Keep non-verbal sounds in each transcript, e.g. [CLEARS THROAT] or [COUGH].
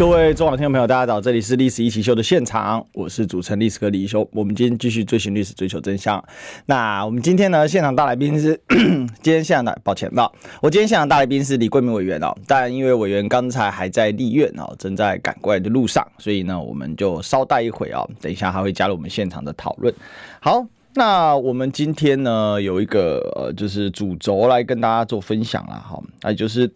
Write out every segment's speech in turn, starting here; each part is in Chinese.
各位中广听众朋友，大家早！这里是历史一起秀的现场，我是主持人历史哥李修。我们今天继续追寻历史，追求真相。那我们今天呢，现场大来宾是 [COUGHS] 今天现场的，抱歉，那我今天现场大来宾是李贵明委员哦。但因为委员刚才还在立院哦，正在赶过来的路上，所以呢，我们就稍待一会哦。等一下还会加入我们现场的讨论。好，那我们今天呢，有一个呃，就是主轴来跟大家做分享了哈，那就是。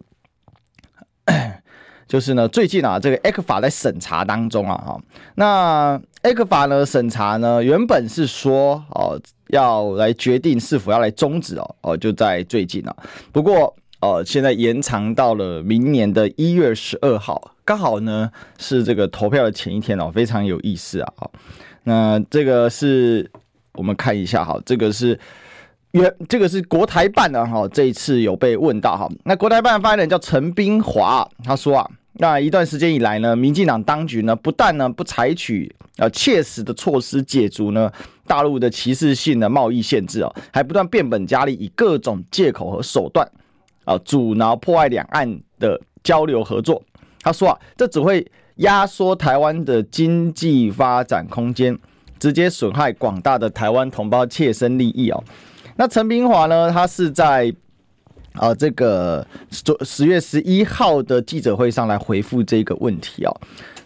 就是呢，最近啊，这个 ECFA 在审查当中啊，哈，那 ECFA 呢审查呢，原本是说哦，要来决定是否要来终止哦，哦，就在最近啊，不过呃，现在延长到了明年的一月十二号，刚好呢是这个投票的前一天哦，非常有意思啊，那这个是我们看一下哈，这个是原这个是国台办的哈，这一次有被问到哈，那国台办发言人叫陈斌华，他说啊。那一段时间以来呢，民进党当局呢，不但呢不采取呃切实的措施解除呢大陆的歧视性的贸易限制哦，还不断变本加厉，以各种借口和手段啊阻挠破坏两岸的交流合作。他说啊，这只会压缩台湾的经济发展空间，直接损害广大的台湾同胞切身利益哦。那陈斌华呢，他是在。啊，这个十十月十一号的记者会上来回复这个问题啊。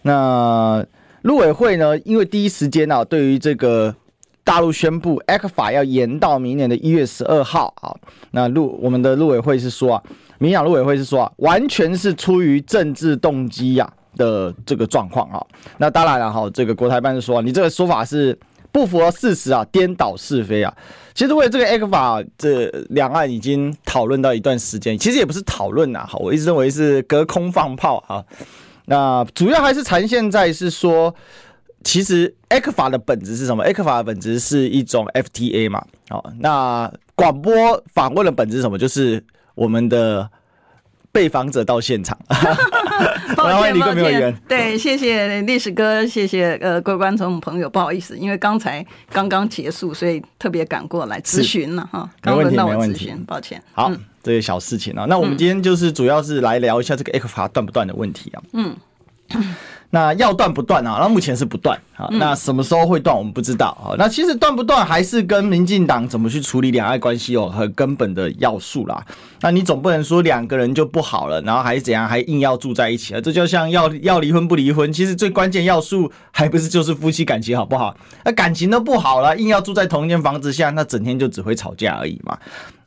那陆委会呢，因为第一时间啊，对于这个大陆宣布 ECFA 要延到明年的一月十二号啊，那陆我们的陆委会是说啊，民养陆委会是说啊，完全是出于政治动机呀的这个状况啊。那当然了哈，这个国台办是说，你这个说法是。不符合事实啊，颠倒是非啊！其实为了这个 A 克法这两岸已经讨论到一段时间，其实也不是讨论呐，好，我一直认为是隔空放炮啊。那主要还是呈现在是说，其实 A 克法的本质是什么？A 克法的本质是一种 FTA 嘛，好，那广播访问的本质是什么？就是我们的。被访者到现场，[LAUGHS] 抱歉，抱歉，对，谢谢历史哥，谢谢呃各位观众朋友，不好意思，因为刚才刚刚结束，所以特别赶过来咨询了哈，刚轮到我咨询，抱歉。好，嗯、这些小事情啊，那我们今天就是主要是来聊一下这个 A 克法断不断的问题啊，嗯。[COUGHS] 那要断不断啊？那目前是不断啊。那什么时候会断，我们不知道啊。那其实断不断还是跟民进党怎么去处理两岸关系有很根本的要素啦。那你总不能说两个人就不好了，然后还是怎样，还硬要住在一起啊？这就像要要离婚不离婚，其实最关键要素还不是就是夫妻感情好不好？那感情都不好了，硬要住在同一间房子下，那整天就只会吵架而已嘛。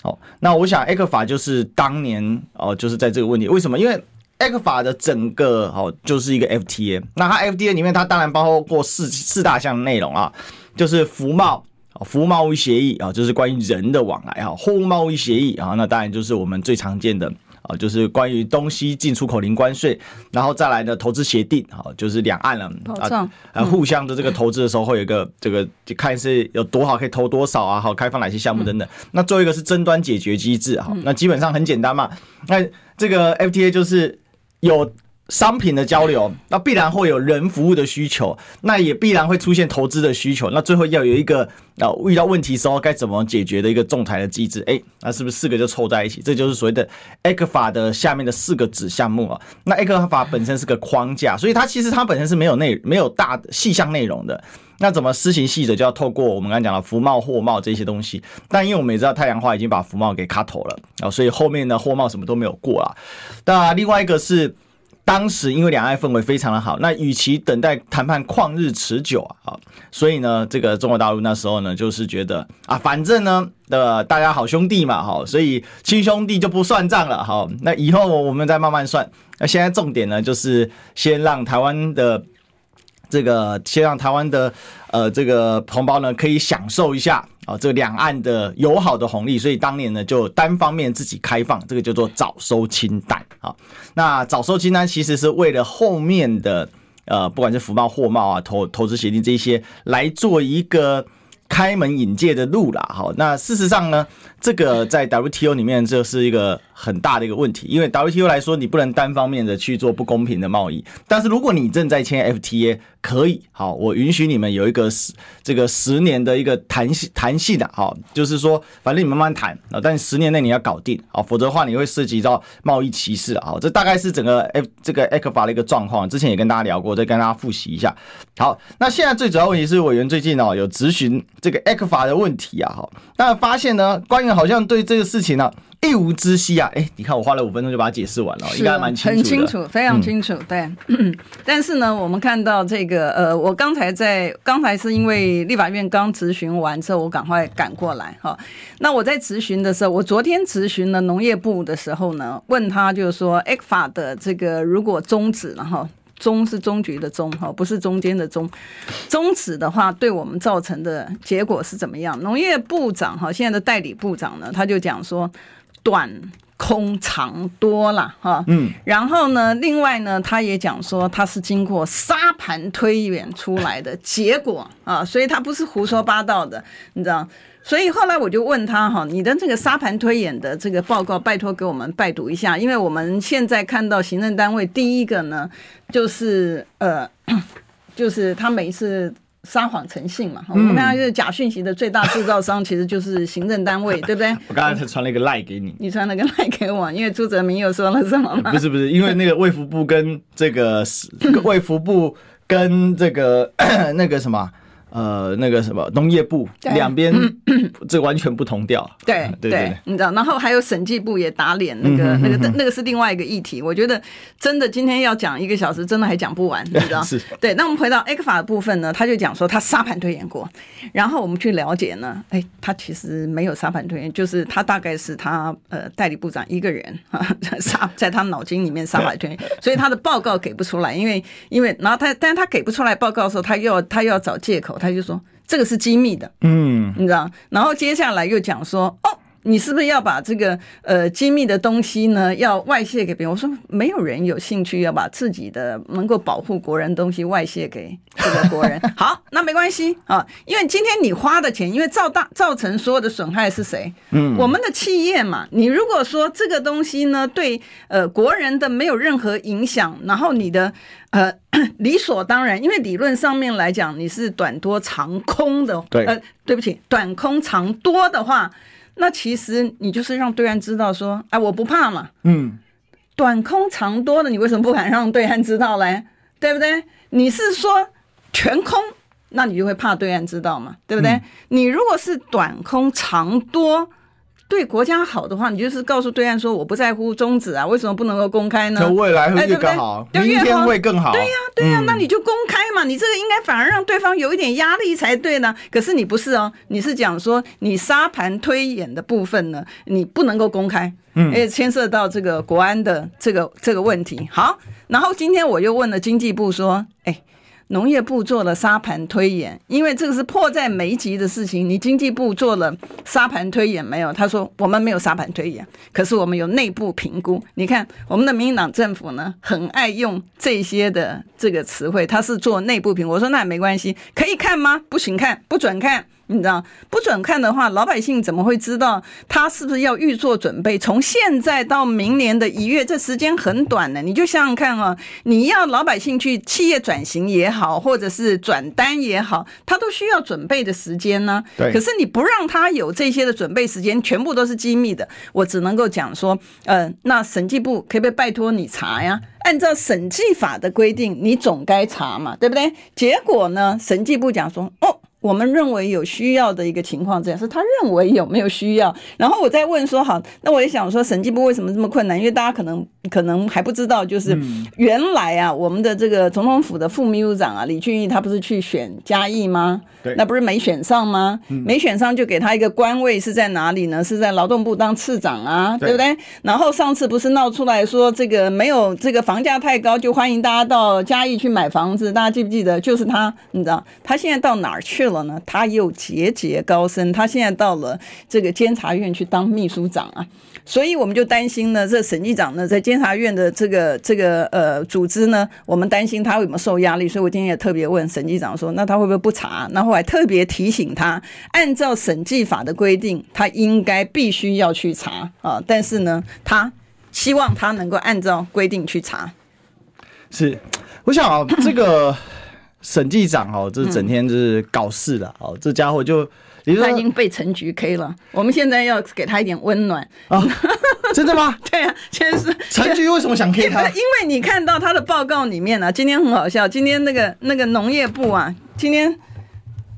哦，那我想 ECFA 就是当年哦，就是在这个问题，为什么？因为 ECFA 的整个哦，就是一个 FTA，那它 FTA 里面它当然包括四四大项内容啊，就是服贸服务贸易协议啊，就是关于人的往来啊，货物贸易协议啊，那当然就是我们最常见的啊，就是关于东西进出口零关税，然后再来的投资协定啊，就是两岸了啊，啊互相的这个投资的时候会有一个这个就看是有多好可以投多少啊，好开放哪些项目等等。那最后一个是争端解决机制哈，那基本上很简单嘛，那这个 FTA 就是。有商品的交流，那必然会有人服务的需求，那也必然会出现投资的需求，那最后要有一个啊遇到问题时候该怎么解决的一个仲裁的机制，哎，那是不是四个就凑在一起？这就是所谓的 ECFA 的下面的四个子项目啊。那 ECFA 本身是个框架，所以它其实它本身是没有内没有大细项内容的。那怎么施行细则，就要透过我们刚才讲的服贸、货贸这些东西。但因为我们也知道太阳花已经把服贸给卡头了啊，所以后面的货贸什么都没有过了。那另外一个是，当时因为两岸氛围非常的好，那与其等待谈判旷日持久啊，所以呢，这个中国大陆那时候呢，就是觉得啊，反正呢的大家好兄弟嘛，哈，所以亲兄弟就不算账了，哈。那以后我们再慢慢算。那现在重点呢，就是先让台湾的。这个先让台湾的呃这个同胞呢可以享受一下啊，这个两岸的友好的红利，所以当年呢就单方面自己开放，这个叫做早收清单啊。那早收清单其实是为了后面的呃不管是服贸、货贸啊、投投资协定这些来做一个开门引界的路啦。好，那事实上呢，这个在 WTO 里面这是一个很大的一个问题，因为 WTO 来说，你不能单方面的去做不公平的贸易。但是如果你正在签 FTA，可以，好，我允许你们有一个十这个十年的一个弹性弹性的，好，就是说，反正你慢慢谈啊，但十年内你要搞定啊，否则的话你会涉及到贸易歧视啊。这大概是整个 F 这个 ECFA 的一个状况，之前也跟大家聊过，再跟大家复习一下。好，那现在最主要问题是委员最近哦有咨询这个 ECFA 的问题啊，哈，那发现呢，官员好像对这个事情呢。一无知悉啊！哎，你看我花了五分钟就把它解释完了，应该蛮清楚的。很清楚，非常清楚。嗯、对，[CLEARS THROAT] 但是呢，我们看到这个，呃，我刚才在刚才是因为立法院刚质询完之后，我赶快赶过来哈。那我在质询的时候，我昨天质询了农业部的时候呢，问他就是说，ECFA 的这个如果终止了哈，终是终局的终哈，不是中间的终，终止的话，对我们造成的结果是怎么样？农业部长哈，现在的代理部长呢，他就讲说。短空长多了哈，嗯，然后呢，另外呢，他也讲说他是经过沙盘推演出来的结果啊，所以他不是胡说八道的，你知道？所以后来我就问他哈，你的这个沙盘推演的这个报告，拜托给我们拜读一下，因为我们现在看到行政单位第一个呢，就是呃，[COUGHS] 就是他每一次。撒谎成性嘛，我们刚才就是假讯息的最大制造商，其实就是行政单位，对不对？[LAUGHS] 我刚才传了一个赖给你，你传了个赖给我，因为朱泽明又说了什么吗？不是不是，因为那个卫福部跟这个卫福部跟这个 [COUGHS] 那个什么。呃，那个什么农业部两边 [CLEARS THROAT] 这完全不同调，对对对，你知道，然后还有审计部也打脸，那个那个那个是另外一个议题。我觉得真的今天要讲一个小时，真的还讲不完，[LAUGHS] 你知道？是。对，那我们回到 ECFA 的部分呢，他就讲说他沙盘推演过，然后我们去了解呢，哎，他其实没有沙盘推演，就是他大概是他呃代理部长一个人 [LAUGHS] 啊沙在他脑筋里面沙盘推演，[LAUGHS] 所以他的报告给不出来，因为因为然后他但是他给不出来报告的时候，他又要他又要找借口。他就说这个是机密的，嗯，你知道，然后接下来又讲说，哦。你是不是要把这个呃机密的东西呢，要外泄给别人？我说没有人有兴趣要把自己的能够保护国人东西外泄给这个国人。[LAUGHS] 好，那没关系啊，因为今天你花的钱，因为造大造成所有的损害是谁？嗯，我们的企业嘛。你如果说这个东西呢，对呃国人的没有任何影响，然后你的呃 [CLEARS THROAT] 理所当然，因为理论上面来讲你是短多长空的，对，呃，对不起，短空长多的话。那其实你就是让对岸知道说，哎，我不怕嘛。嗯，短空长多的，你为什么不敢让对岸知道嘞？对不对？你是说全空，那你就会怕对岸知道嘛？对不对？嗯，你如果是短空长多。对国家好的话，你就是告诉对岸说，我不在乎终止啊，为什么不能够公开呢？未来会更好，哎、明天会更好。对呀、啊，对呀、啊，那你就公开嘛，嗯、你这个应该反而让对方有一点压力才对呢。可是你不是哦，你是讲说你沙盘推演的部分呢，你不能够公开，嗯，也牵涉到这个国安的这个这个问题。好，然后今天我又问了经济部说，哎。农业部做了沙盘推演，因为这个是迫在眉睫的事情。你经济部做了沙盘推演没有？他说我们没有沙盘推演，可是我们有内部评估。你看我们的民进党政府呢，很爱用这些的这个词汇，他是做内部评估。我说那也没关系，可以看吗？不行看，不准看。你知道不准看的话，老百姓怎么会知道他是不是要预做准备？从现在到明年的一月，这时间很短呢。你就想想看啊，你要老百姓去企业转型也好，或者是转单也好，他都需要准备的时间呢。对。可是你不让他有这些的准备时间，全部都是机密的。我只能够讲说，呃，那审计部可不可以拜托你查呀？按照审计法的规定，你总该查嘛，对不对？结果呢，审计部讲说，哦。我们认为有需要的一个情况，这样是他认为有没有需要？然后我再问说，好，那我也想说，审计部为什么这么困难？因为大家可能可能还不知道，就是原来啊，我们的这个总统府的副秘书长啊，李俊毅，他不是去选嘉义吗？对，那不是没选上吗？没选上就给他一个官位是在哪里呢？是在劳动部当次长啊，对不对？然后上次不是闹出来说，这个没有这个房价太高，就欢迎大家到嘉义去买房子，大家记不记得？就是他，你知道他现在到哪儿去了？了呢，他又节节高升，他现在到了这个监察院去当秘书长啊，所以我们就担心呢，这审计长呢，在监察院的这个这个呃组织呢，我们担心他会有没有受压力，所以我今天也特别问审计长说，那他会不会不查？然后还特别提醒他，按照审计法的规定，他应该必须要去查？啊。但是呢，他希望他能够按照规定去查。是，我想，这个审计长哦，这整天就是搞事的哦，这家伙就。他已经被陈局 K 了，我们现在要给他一点温暖啊！真的吗？[LAUGHS] 对啊，其实是陈局为什么想 K 他？[LAUGHS] 因为你看到他的报告里面呢、啊，今天很好笑，今天那个那个农业部啊，今天。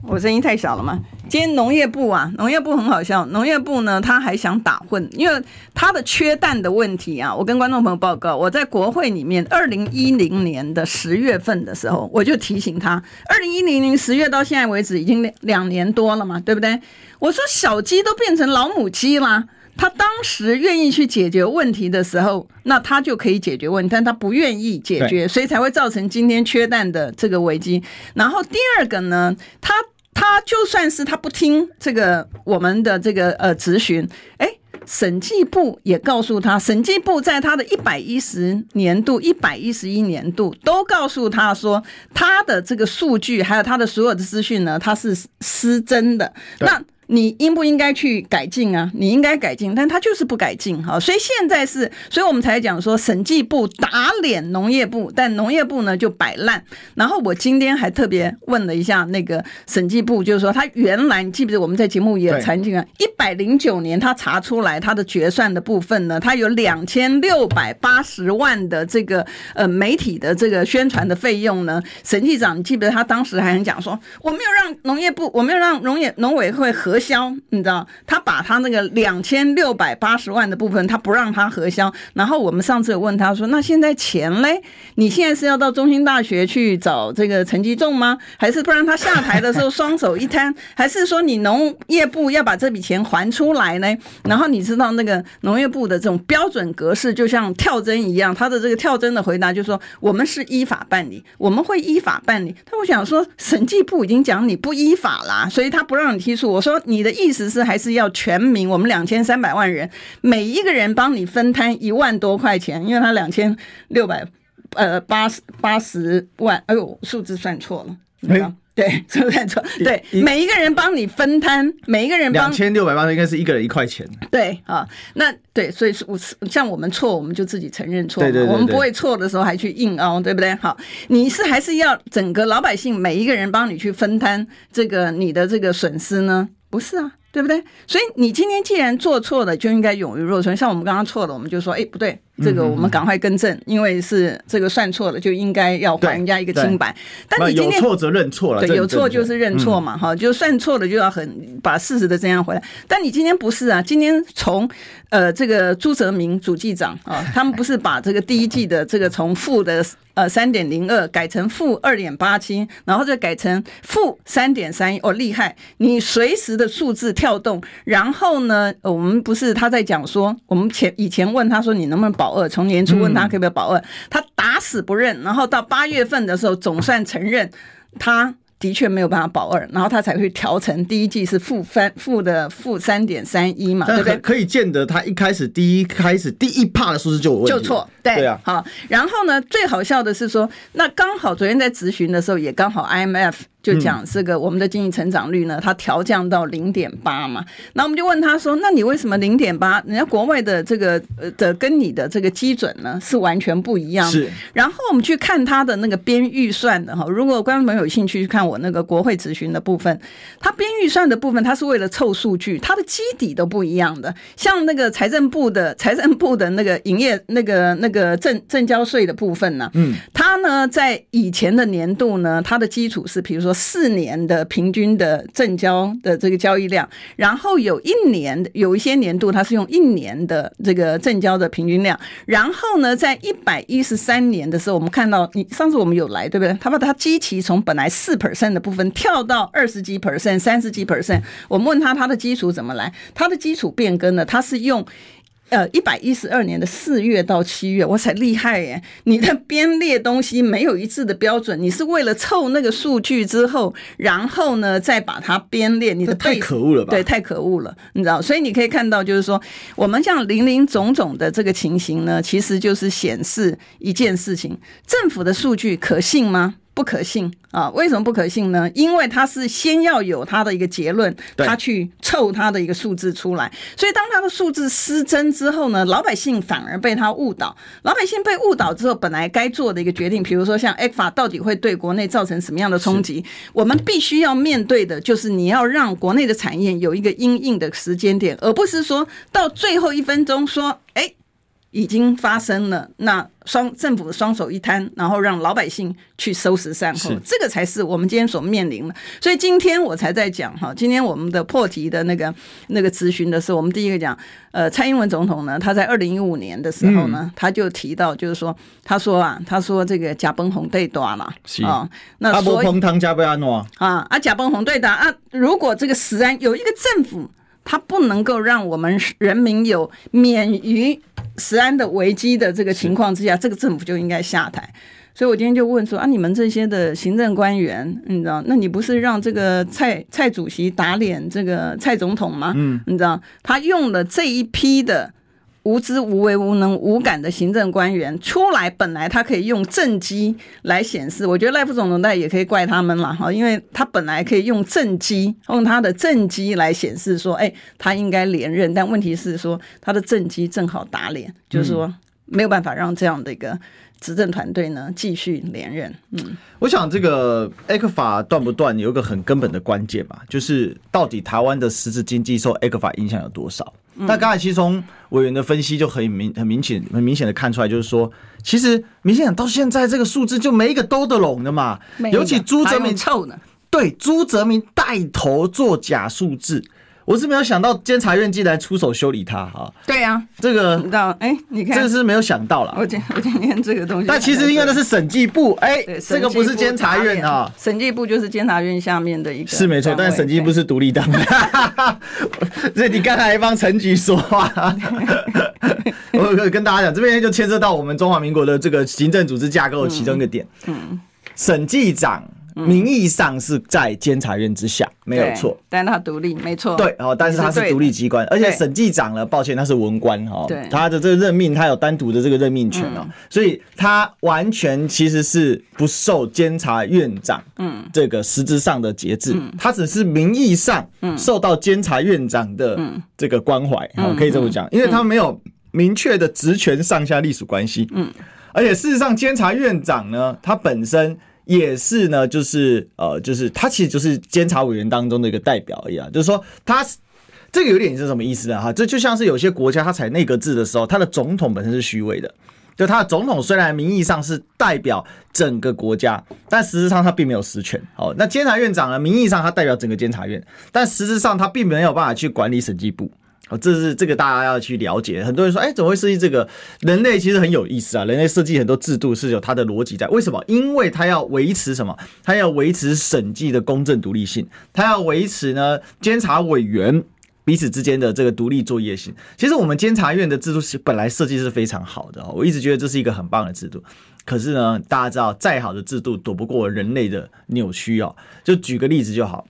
我声音太小了吗？今天农业部啊，农业部很好笑。农业部呢，他还想打混，因为他的缺蛋的问题啊。我跟观众朋友报告，我在国会里面，二零一零年的十月份的时候，我就提醒他，二零一零年十月到现在为止，已经两两年多了嘛，对不对？我说小鸡都变成老母鸡啦。他当时愿意去解决问题的时候，那他就可以解决问题，但他不愿意解决，所以才会造成今天缺蛋的这个危机。然后第二个呢，他。他就算是他不听这个我们的这个呃咨询，哎，审计部也告诉他，审计部在他的一百一十年度、一百一十一年度都告诉他说，他的这个数据还有他的所有的资讯呢，他是失真的。那你应不应该去改进啊？你应该改进，但他就是不改进哈，所以现在是，所以我们才讲说审计部打脸农业部，但农业部呢就摆烂。然后我今天还特别问了一下那个审计部，就是说他原来你记不记得我们在节目也曾经啊，一百零九年他查出来他的决算的部分呢，他有两千六百八十万的这个呃媒体的这个宣传的费用呢，审计长你记不记得他当时还很讲说，我没有让农业部，我没有让农业农委会核。销，你知道，他把他那个两千六百八十万的部分，他不让他核销。然后我们上次有问他说：“那现在钱嘞？你现在是要到中兴大学去找这个陈吉仲吗？还是不让他下台的时候双手一摊？还是说你农业部要把这笔钱还出来呢？”然后你知道那个农业部的这种标准格式，就像跳针一样，他的这个跳针的回答就是说：“我们是依法办理，我们会依法办理。”但我想说，审计部已经讲你不依法啦，所以他不让你提出。我说。你的意思是还是要全民？我们两千三百万人，每一个人帮你分摊一万多块钱，因为他两千六百呃八十八十万，哎呦，数字算错了，对，[LAUGHS] 数字算错，对，每一个人帮你分摊，每一个人两千六百万应该是一个人一块钱，对啊，那对，所以是我像我们错，我们就自己承认错，对对，我们不会错的时候还去硬凹，对不对？好，你是还是要整个老百姓每一个人帮你去分摊这个你的这个损失呢？不是啊，对不对？所以你今天既然做错了，就应该勇于若存。像我们刚刚错了，我们就说，哎，不对。这个我们赶快更正，因为是这个算错了，就应该要还人家一个清白。但你今天有错则认错了，对，有错就是认错嘛，哈、嗯，就算错了就要很把事实的真相回来。但你今天不是啊，今天从呃这个朱泽明主记长啊，他们不是把这个第一季的这个从负的呃三点零二改成负二点八七，然后再改成负三点三一，哦，厉害！你随时的数字跳动，然后呢，我们不是他在讲说，我们前以前问他说你能不能保。保二，从年初问他可不可以保二，他打死不认，然后到八月份的时候总算承认，他的确没有办法保二，然后他才会调成第一季是负三负的负三点三一嘛，对不对？可以见得他一开始第一开始第一趴的数字就有问题，就错，对，对啊，好，然后呢，最好笑的是说，那刚好昨天在咨询的时候也刚好 IMF。就讲这个我们的经济成长率呢，它调降到零点八嘛，那我们就问他说，那你为什么零点八？人家国外的这个呃的跟你的这个基准呢是完全不一样的。是。然后我们去看他的那个编预算的哈，如果观众朋友有兴趣去看我那个国会咨询的部分，他编预算的部分，他是为了凑数据，他的基底都不一样的。像那个财政部的财政部的那个营业那个那个证证交税的部分呢，嗯，他呢在以前的年度呢，他的基础是比如说。四年的平均的正交的这个交易量，然后有一年有一些年度它是用一年的这个正交的平均量，然后呢，在一百一十三年的时候，我们看到你上次我们有来对不对？他把它基期从本来四 percent 的部分跳到二十几 percent、三十几 percent，我们问他他的基础怎么来？他的基础变更呢？他是用。呃一百一十二年的四月到七月，我才厉害耶！你的编列东西没有一致的标准，你是为了凑那个数据之后，然后呢再把它编列，你的太可恶了吧？对，太可恶了，你知道？所以你可以看到，就是说我们像林林总总的这个情形呢，其实就是显示一件事情：政府的数据可信吗？不可信啊！为什么不可信呢？因为他是先要有他的一个结论，他去凑他的一个数字出来。所以当他的数字失真之后呢，老百姓反而被他误导。老百姓被误导之后，本来该做的一个决定，比如说像 ECFA 到底会对国内造成什么样的冲击？我们必须要面对的就是你要让国内的产业有一个因应的时间点，而不是说到最后一分钟说，哎。已经发生了，那双政府双手一摊，然后让老百姓去收拾善后，这个才是我们今天所面临的。所以今天我才在讲哈，今天我们的破题的那个那个咨询的时候，我们第一个讲，呃，蔡英文总统呢，他在二零一五年的时候呢，他就提到，就是说，他说啊，他说这个假崩红对打了啊，那所以汤加贝安诺啊啊，假崩红对打啊，如果这个食安有一个政府，他不能够让我们人民有免于。食安的危机的这个情况之下，这个政府就应该下台。所以我今天就问说啊，你们这些的行政官员，你知道，那你不是让这个蔡蔡主席打脸这个蔡总统吗？嗯，你知道，他用了这一批的。无知无为无能无感的行政官员出来，本来他可以用政绩来显示，我觉得赖副总统那也可以怪他们了哈，因为他本来可以用政绩，用他的政绩来显示说，哎，他应该连任，但问题是说他的政绩正好打脸，就是说没有办法让这样的一个执政团队呢继续连任。嗯，我想这个 ECFA 断不断有一个很根本的关键吧，就是到底台湾的实质经济受 ECFA 影响有多少？那刚才其实从委员的分析就很明、很明显、很明显的看出来，就是说，其实明显到现在这个数字就没一个兜得拢的嘛。尤其朱泽民臭呢，对，朱泽民带头做假数字。我是没有想到监察院竟然出手修理他哈。对呀，这个你知道哎，你看，这个是没有想到了。我今我今天这个东西，但其实因为那是审计部哎，这个不是监察院啊。审计部就是监察院下面的一个。是没错，但是审计部是独立单位。所以你刚才还帮陈局说话。[LAUGHS] 我可以跟大家讲，这边就牵涉到我们中华民国的这个行政组织架构的其中一个点。嗯，审计长。名义上是在监察院之下，没有错，但他独立，没错。对，哦，但是他是独立机关，而且审计长呢，抱歉，他是文官哈，他的这个任命，他有单独的这个任命权哦，所以他完全其实是不受监察院长嗯。这个实质上的节制，他只是名义上受到监察院长的这个关怀，可以这么讲，因为他没有明确的职权上下隶属关系，嗯，而且事实上监察院长呢，他本身。也是呢，就是呃，就是他其实就是监察委员当中的一个代表一样，就是说他这个有点是什么意思呢？哈，这就像是有些国家他采内阁制的时候，他的总统本身是虚伪的，就他的总统虽然名义上是代表整个国家，但实质上他并没有实权。哦，那监察院长呢，名义上他代表整个监察院，但实质上他并没有办法去管理审计部。这是这个大家要去了解。很多人说，哎，怎么会设计这个？人类其实很有意思啊。人类设计很多制度是有它的逻辑在。为什么？因为它要维持什么？它要维持审计的公正独立性，它要维持呢监察委员彼此之间的这个独立作业性。其实我们监察院的制度是本来设计是非常好的，我一直觉得这是一个很棒的制度。可是呢，大家知道，再好的制度躲不过人类的扭曲哦。就举个例子就好，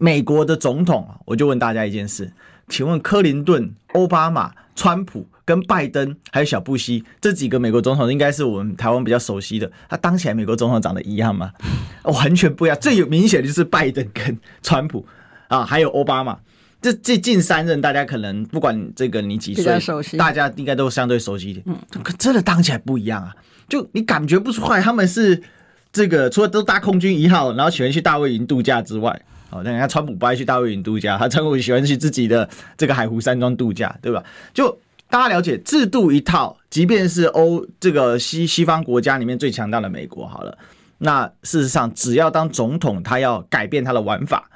美国的总统，我就问大家一件事。请问克林顿、奥巴马、川普跟拜登还有小布希这几个美国总统，应该是我们台湾比较熟悉的。他当起来美国总统长得一样吗？[LAUGHS] 完全不一样。最有明显的就是拜登跟川普啊，还有奥巴马。这这近三任，大家可能不管这个你几岁，大家应该都相对熟悉一点。嗯，可真的当起来不一样啊！就你感觉不出来他们是这个，除了都搭空军一号，然后喜欢去大卫营度假之外。哦，那人家川普不爱去大卫营度假，他川普喜欢去自己的这个海湖山庄度假，对吧？就大家了解制度一套，即便是欧这个西西方国家里面最强大的美国，好了，那事实上只要当总统，他要改变他的玩法。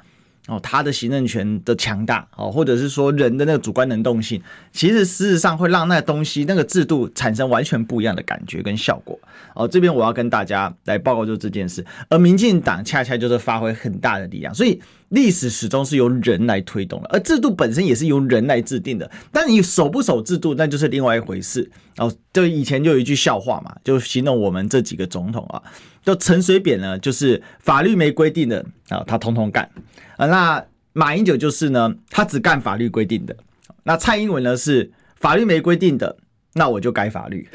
哦，他的行政权的强大哦，或者是说人的那个主观能动性，其实事实上会让那东西、那个制度产生完全不一样的感觉跟效果。哦，这边我要跟大家来报告就这件事，而民进党恰恰就是发挥很大的力量。所以历史始终是由人来推动的，而制度本身也是由人来制定的。但你守不守制度，那就是另外一回事。哦，就以前就有一句笑话嘛，就形容我们这几个总统啊，就陈水扁呢，就是法律没规定的啊，他通通干啊。那马英九就是呢，他只干法律规定的。那蔡英文呢，是法律没规定的，那我就改法律。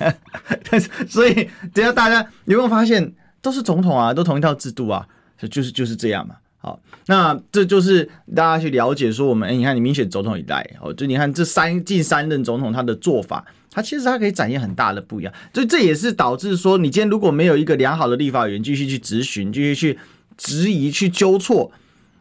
[LAUGHS] 所以等下大家有没有发现，都是总统啊，都同一套制度啊，就是就是这样嘛。好，那这就是大家去了解说，我们哎，你看你明显总统以来，哦，就你看这三近三任总统他的做法，他其实他可以展现很大的不一样，所以这也是导致说，你今天如果没有一个良好的立法委员继续去质询，继续去质疑、去纠错。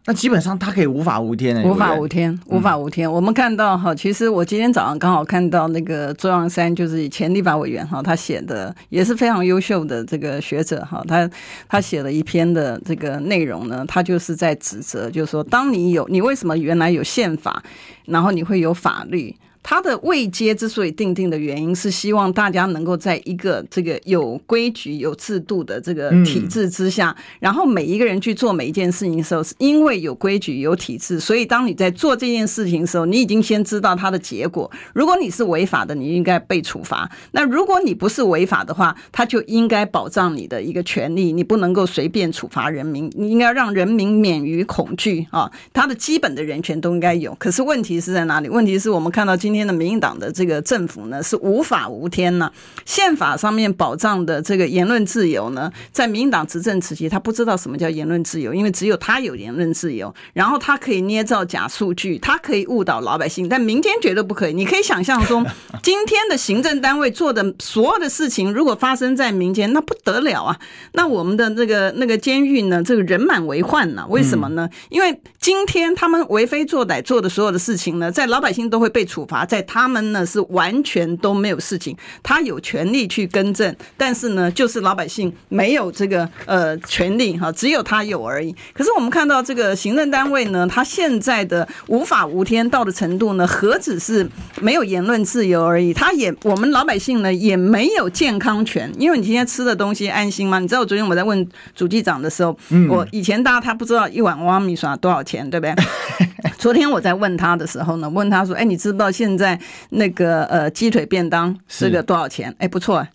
那基本上他可以无法无天的，无法无天，无法无天。我们看到哈，其实我今天早上刚好看到那个周扬山，就是前立法委员哈，他写的也是非常优秀的这个学者哈，他他写了一篇的这个内容呢，他就是在指责，就是说，当你有你为什么原来有宪法，然后你会有法律？他的位阶之所以定定的原因是希望大家能够在一个这个有规矩、有制度的这个体制之下，然后每一个人去做每一件事情的时候，是因为有规矩、有体制，所以当你在做这件事情的时候，你已经先知道它的结果。如果你是违法的，你应该被处罚；那如果你不是违法的话，他就应该保障你的一个权利，你不能够随便处罚人民，你应该让人民免于恐惧啊！他的基本的人权都应该有。可是问题是在哪里？问题是我们看到今天。今天的民进党的这个政府呢，是无法无天呢。宪法上面保障的这个言论自由呢，在民进党执政时期，他不知道什么叫言论自由，因为只有他有言论自由，然后他可以捏造假数据，他可以误导老百姓，但民间绝对不可以。你可以想象中，今天的行政单位做的所有的事情，如果发生在民间，那不得了啊！那我们的那个那个监狱呢，这个人满为患呢？为什么呢？因为今天他们为非作歹做的所有的事情呢，在老百姓都会被处罚。在他们呢是完全都没有事情，他有权利去更正，但是呢，就是老百姓没有这个呃权利哈，只有他有而已。可是我们看到这个行政单位呢，他现在的无法无天到的程度呢，何止是没有言论自由而已，他也我们老百姓呢也没有健康权，因为你今天吃的东西安心吗？你知道我昨天我在问主计长的时候，我以前大家他不知道一碗碗米刷多少钱，对不对？[LAUGHS] [LAUGHS] 昨天我在问他的时候呢，问他说：“哎，你知不知道现在那个呃鸡腿便当是个多少钱？”哎，不错，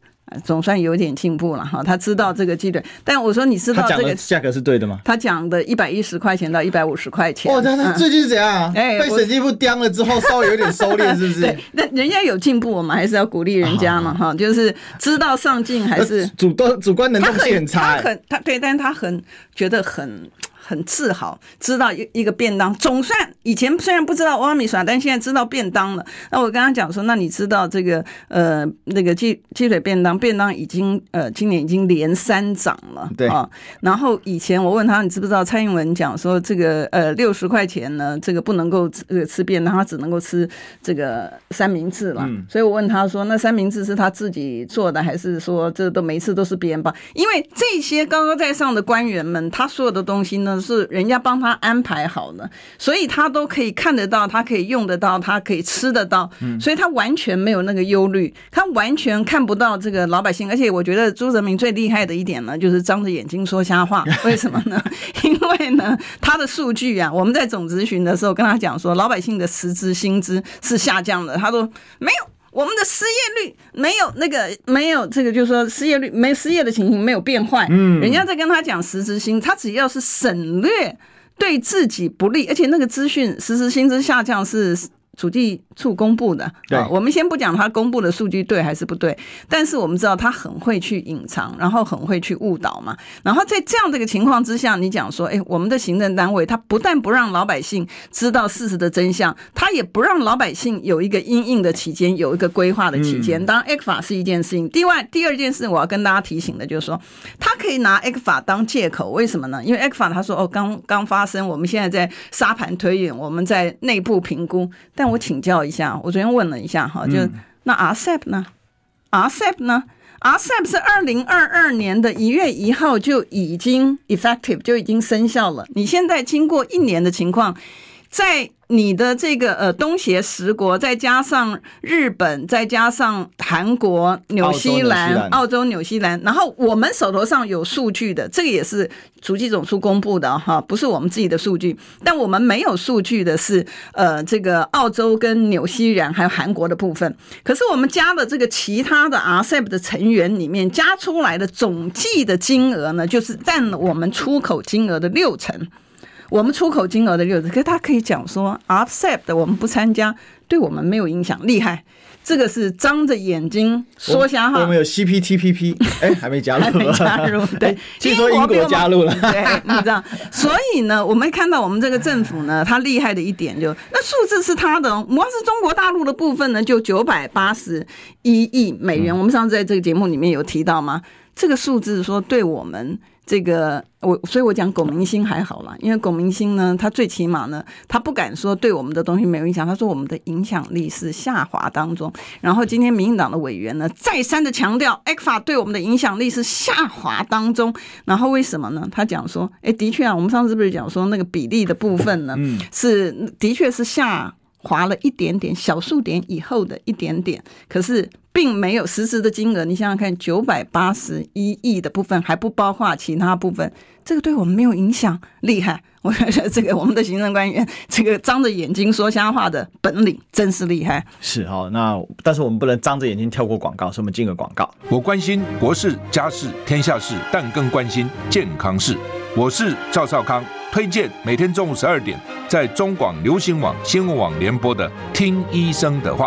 总算有点进步了哈。他知道这个鸡腿，但我说你知道这个价格是对的吗？他讲的一百一十块钱到一百五十块钱。哇，他他最近是怎样？哎，被审计部刁了之后，稍微有点收敛，[LAUGHS] 是不是？对，那人家有进步，我们还是要鼓励人家嘛哈。就是知道上进还是主观主观能动性很差，他很他对，但是他很觉得很。很自豪，知道一一个便当，总算以前虽然不知道欧阿米耍，但现在知道便当了。那我跟他讲说，那你知道这个呃那个鸡鸡腿便当，便当已经呃今年已经连三涨了，对啊。然后以前我问他，你知不知道蔡英文讲说这个呃六十块钱呢，这个不能够吃吃便当，他只能够吃这个三明治了。嗯、所以我问他说，那三明治是他自己做的，还是说这都每次都是别人包？因为这些高高在上的官员们，他所有的东西呢。是人家帮他安排好的，所以他都可以看得到，他可以用得到，他可以吃得到，所以他完全没有那个忧虑，他完全看不到这个老百姓。而且我觉得朱泽民最厉害的一点呢，就是张着眼睛说瞎话。[LAUGHS] 为什么呢？因为呢，他的数据啊，我们在总咨询的时候跟他讲说，老百姓的实质薪资是下降的，他说没有。我们的失业率没有那个没有这个，就是说失业率没失业的情形没有变坏。嗯，人家在跟他讲实质薪，他只要是省略对自己不利，而且那个资讯实时薪资下降是。主计处公布的，对，我们先不讲他公布的数据对还是不对，但是我们知道他很会去隐藏，然后很会去误导嘛。然后在这样的一个情况之下，你讲说，哎，我们的行政单位他不但不让老百姓知道事实的真相，他也不让老百姓有一个因应的期间，有一个规划的期间。当然，ECFA 是一件事情。另外，第二件事我要跟大家提醒的就是说，他可以拿 ECFA 当借口，为什么呢？因为 ECFA 他说，哦，刚刚发生，我们现在在沙盘推演，我们在内部评估。但我请教一下，我昨天问了一下哈，就那 RCEP 呢？RCEP 呢？RCEP 是二零二二年的一月一号就已经 effective 就已经生效了。你现在经过一年的情况，在你的这个呃东协十国，再加上日本，再加上韩国、纽西兰、澳洲、纽西兰，然后我们手头上有数据的，这个也是足迹总数公布的哈，不是我们自己的数据。但我们没有数据的是呃这个澳洲跟纽西兰还有韩国的部分。可是我们加的这个其他的 RCEP 的成员里面加出来的总计的金额呢，就是占了我们出口金额的六成。我们出口金额的六成，可是他可以讲说，RCEP 的我们不参加，对我们没有影响，厉害。这个是张着眼睛说瞎话。我们有 CPTPP，哎，还没加入，[LAUGHS] 还没加入。对，[LAUGHS] 听说英国加入了。对，你知道。[LAUGHS] 所以呢，我们看到我们这个政府呢，它厉害的一点就，那数字是它的，我们是中国大陆的部分呢，就九百八十一亿美元。我们上次在这个节目里面有提到吗？这个数字说对我们。这个我，所以我讲龚明星还好啦，因为龚明星呢，他最起码呢，他不敢说对我们的东西没有影响，他说我们的影响力是下滑当中。然后今天民进党的委员呢，再三的强调，ECFA 对我们的影响力是下滑当中。然后为什么呢？他讲说，哎，的确啊，我们上次不是讲说那个比例的部分呢，是的确是下。滑了一点点，小数点以后的一点点，可是并没有实质的金额。你想想看，九百八十一亿的部分还不包括其他部分，这个对我们没有影响，厉害！[LAUGHS] 我觉得这个我们的行政官员，这个张着眼睛说瞎话的本领真是厉害。是哦，那但是我们不能张着眼睛跳过广告，所以我们进个广告。我关心国事、家事、天下事，但更关心健康事。我是赵少康。推荐每天中午十二点在中广流行网新闻网联播的《听医生的话》，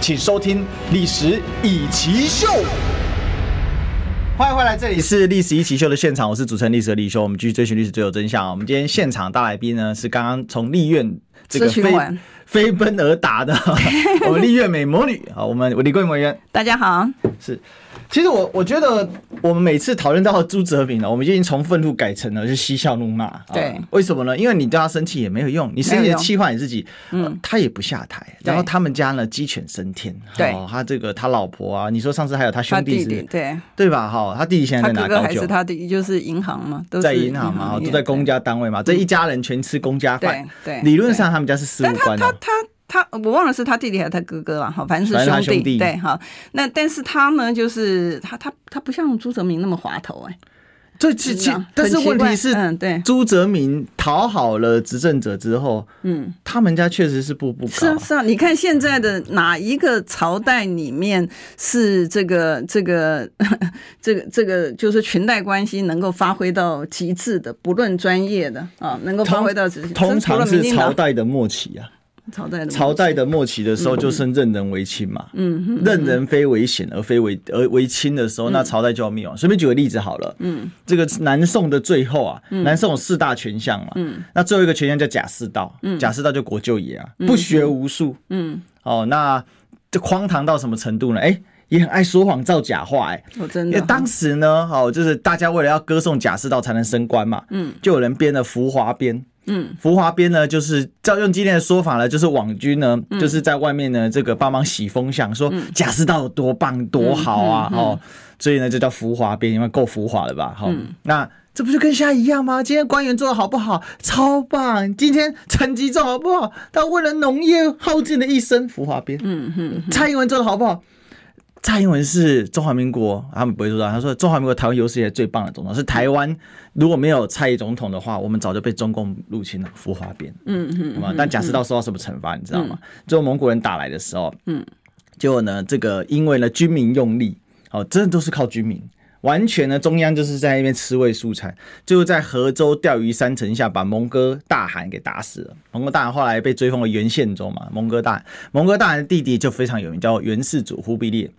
请收听《历史易起 SHOW》。欢迎回来，这里是《历史易起 SHOW》的现场，我是主持人历史的李修。我们继续追寻历史最有真相。我们今天现场大来宾呢，是刚刚从立院这个飞飞奔而达的 [LAUGHS] 我们立院美魔女啊，我们李桂美委员，大家好，是。其实我我觉得，我们每次讨论到朱泽民呢，我们已经从愤怒改成了就嬉笑怒骂。对，为什么呢？因为你对他生气也没有用，你生气的气坏你自己，嗯，他也不下台。然后他们家呢鸡犬升天。对，他这个他老婆啊，你说上次还有他兄弟是，对对吧？哈，他弟弟现在在哪？高就他弟弟就是银行嘛，都在银行嘛，都在公家单位嘛，这一家人全吃公家饭。对，理论上他们家是事务官。他他。他我忘了是他弟弟还是他哥哥了哈，反正是兄弟，兄弟对哈。那但是他呢，就是他他他不像朱泽明那么滑头哎、欸。这这这，但是问题是，嗯，对，朱泽明讨好了执政者之后，嗯，他们家确实是步步高。是啊是啊，你看现在的哪一个朝代里面是这个这个 [LAUGHS] 这个这个就是裙带关系能够发挥到极致的，不论专业的啊，能够发挥到极致。通常是朝代的末期啊。朝代的朝代的末期的时候，就升任人唯亲嘛。嗯嗯，任人非为贤而非为而为亲的时候，那朝代就要灭亡。随便举个例子好了。嗯，这个南宋的最后啊，南宋有四大权相嘛。嗯，那最后一个权相叫贾似道。嗯，贾似道就国舅爷啊，不学无术。嗯，哦，那这荒唐到什么程度呢？哎，也很爱说谎造假话。哎，我真的。因为当时呢，哦，就是大家为了要歌颂贾似道才能升官嘛。嗯，就有人编了浮华编。嗯，浮华边呢，就是照用今天的说法呢，就是网军呢，就是在外面呢，这个帮忙洗风向，说贾似道有多棒多好啊，哦，所以呢，就叫浮华边，因为够浮华了吧？好，那这不就跟现在一样吗？今天官员做的好不好？超棒！今天成绩做好不好？他为了农业耗尽了一生，浮华边。嗯哼，蔡英文做的好不好？蔡英文是中华民国，他们不会说的。他说中华民国台湾有史以来最棒的总统，是台湾。如果没有蔡总统的话，我们早就被中共入侵了。浮华变，嗯嗯？但贾似道受到什么惩罚，你知道吗？最后蒙古人打来的时候，嗯，结果呢，这个因为呢军民用力，哦，真的都是靠军民，完全呢中央就是在那边吃味素产，最后在河州钓鱼山城下把蒙哥大汗给打死了。蒙哥大汗后来被追封为元宪宗嘛，蒙哥大汗，蒙哥大汗的弟弟就非常有名，叫元世祖忽必烈。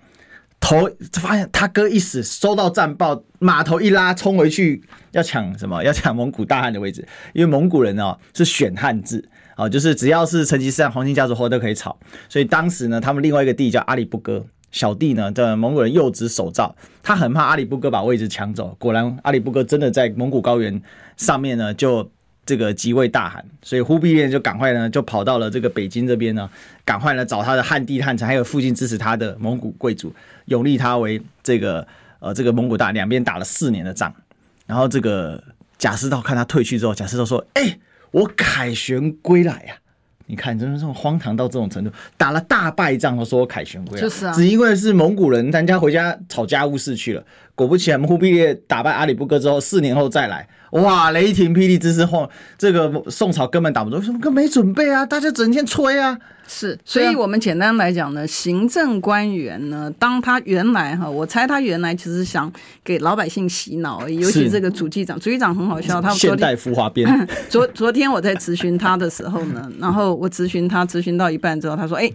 头发现他哥一死，收到战报，码头一拉，冲回去要抢什么？要抢蒙古大汗的位置，因为蒙古人哦是选汉字好，就是只要是成吉思汗黄金家族后都可以炒。所以当时呢，他们另外一个弟叫阿里不哥，小弟呢的蒙古人右执手赵，他很怕阿里不哥把位置抢走。果然，阿里不哥真的在蒙古高原上面呢，就这个即位大汗，所以忽必烈就赶快呢就跑到了这个北京这边呢，赶快呢找他的汉地汉臣，还有附近支持他的蒙古贵族，拥立他为这个呃这个蒙古大，两边打了四年的仗，然后这个贾似道看他退去之后，贾似道说：“哎、欸。”我凯旋归来呀、啊！你看，真是这种荒唐到这种程度，打了大败仗都说凯旋归来，就是啊，只因为是蒙古人，人家回家吵家务事去了。果不其然，忽必烈打败阿里不哥之后，四年后再来，哇，雷霆霹雳之势，后这个宋朝根本打不住，什么更没准备啊？大家整天吹啊。是，所以我们简单来讲呢，行政官员呢，当他原来哈，我猜他原来其实想给老百姓洗脑而已，尤其这个主机长，主机长很好笑，他现代浮华编。[LAUGHS] 昨昨天我在咨询他的时候呢，然后我咨询他，咨询到一半之后，他说：“哎，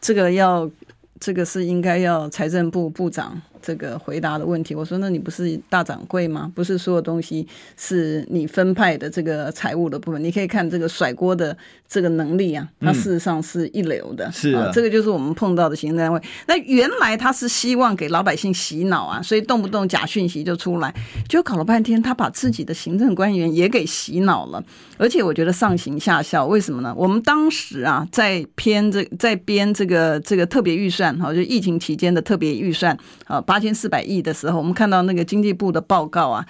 这个要，这个是应该要财政部部长。”这个回答的问题，我说，那你不是大掌柜吗？不是所有东西是你分派的这个财务的部分，你可以看这个甩锅的这个能力啊，它事实上是一流的。是啊，这个就是我们碰到的行政单位。那原来他是希望给老百姓洗脑啊，所以动不动假讯息就出来，就搞了半天，他把自己的行政官员也给洗脑了。而且我觉得上行下效，为什么呢？我们当时啊，在编这在编这个这个特别预算哈，就疫情期间的特别预算啊。八千四百亿的时候，我们看到那个经济部的报告啊，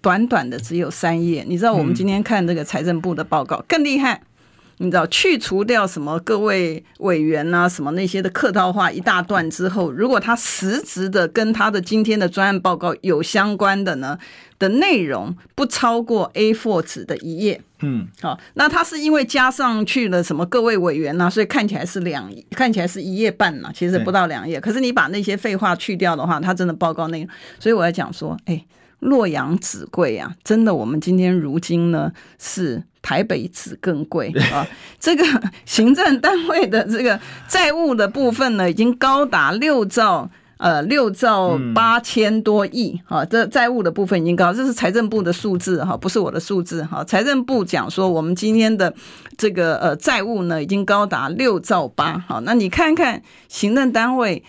短短的只有三页。你知道我们今天看这个财政部的报告更厉害，你知道去除掉什么各位委员啊什么那些的客套话一大段之后，如果他实质的跟他的今天的专案报告有相关的呢的内容，不超过 A4 纸的一页。嗯，好，那他是因为加上去了什么各位委员呐、啊，所以看起来是两，看起来是一页半呐，其实不到两页。可是你把那些废话去掉的话，他真的报告内容。所以我要讲说，哎、欸，洛阳纸贵啊，真的，我们今天如今呢是台北纸更贵啊。[LAUGHS] 这个行政单位的这个债务的部分呢，已经高达六兆。呃，六兆八千多亿，哈、嗯，这债务的部分已经高，这是财政部的数字，哈，不是我的数字，哈。财政部讲说，我们今天的这个呃债务呢，已经高达六兆八，好，那你看看行政单位，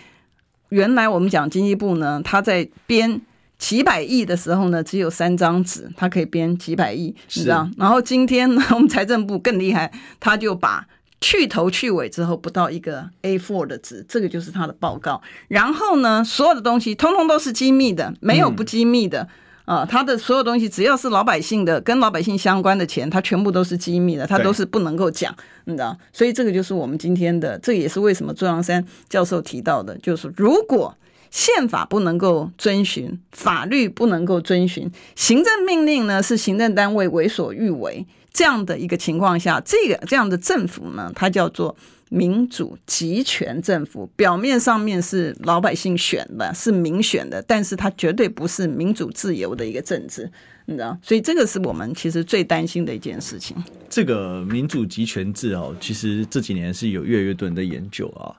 原来我们讲经济部呢，他在编几百亿的时候呢，只有三张纸，它可以编几百亿，你知道？然后今天呢，[LAUGHS] 我们财政部更厉害，他就把。去头去尾之后不到一个 A4 的纸，这个就是他的报告。然后呢，所有的东西通通都是机密的，没有不机密的啊。他的所有东西只要是老百姓的、跟老百姓相关的钱，他全部都是机密的，他都是不能够讲，你知道？所以这个就是我们今天的，这也是为什么周阳山教授提到的，就是如果宪法不能够遵循，法律不能够遵循，行政命令呢是行政单位为所欲为。这样的一个情况下，这个这样的政府呢，它叫做民主集权政府。表面上面是老百姓选的，是民选的，但是它绝对不是民主自由的一个政治，你知道？所以这个是我们其实最担心的一件事情。这个民主集权制哦，其实这几年是有越来越多人的研究啊，